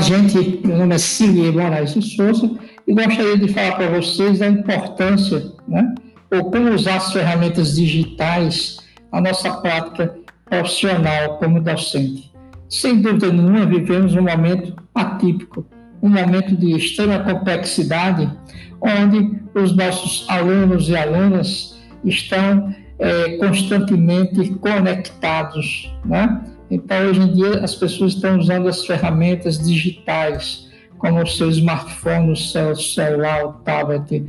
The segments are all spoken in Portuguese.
gente, meu nome é Silvia Moraes de Souza, e gostaria de falar para vocês da importância, né, ou como usar as ferramentas digitais na nossa prática profissional como docente. Sem dúvida nenhuma, vivemos um momento atípico, um momento de extrema complexidade, onde os nossos alunos e alunas estão é, constantemente conectados, né? Então, hoje em dia, as pessoas estão usando as ferramentas digitais, como o seu smartphone, o seu celular, o tablet,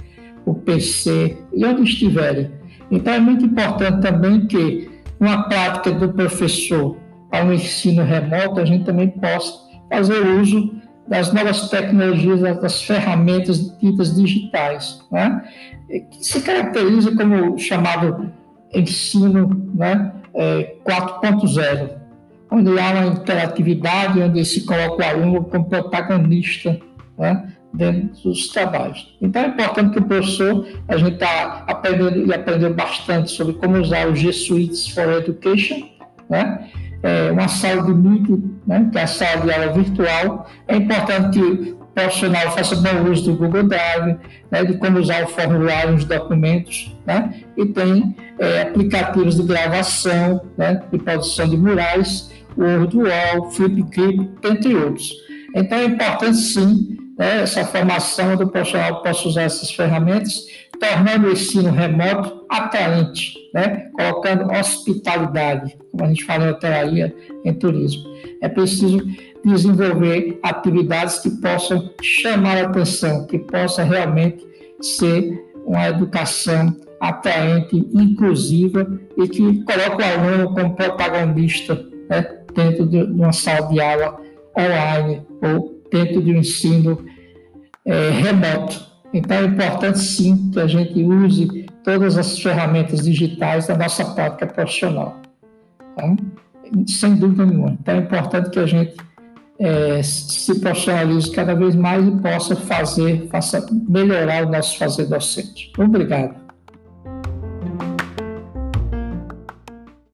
o PC, e onde estiverem. Então, é muito importante também que, uma prática do professor ao ensino remoto, a gente também possa fazer uso das novas tecnologias, das ferramentas ditas digitais, né? que se caracteriza como chamado ensino né, é, 4.0 onde há uma interatividade, onde se coloca o aluno como protagonista né, dentro dos trabalhos. Então é importante que o professor, a gente está aprendendo e aprendeu bastante sobre como usar o G Suite for Education, né? É uma sala de Meet, né, que é a sala de aula virtual. É importante que o profissional faça bom uso do Google Drive, né, de como usar o formulário nos documentos, né, e tem é, aplicativos de gravação, né, de produção de murais, Wordwall, Flipkip, entre outros. Então é importante sim né, essa formação do profissional que possa usar essas ferramentas, tornando o ensino remoto atraente, né, colocando hospitalidade, como a gente fala em hotelaria, em turismo. É preciso desenvolver atividades que possam chamar a atenção, que possa realmente ser uma educação atraente, inclusiva e que coloque o aluno como protagonista né, dentro de uma sala de aula online ou dentro de um ensino é, remoto. Então, é importante sim que a gente use todas as ferramentas digitais da nossa prática profissional. Tá? Sem dúvida nenhuma. Então, é importante que a gente é, se profissionalize cada vez mais e possa fazer, faça melhorar o nosso fazer docente. Obrigado.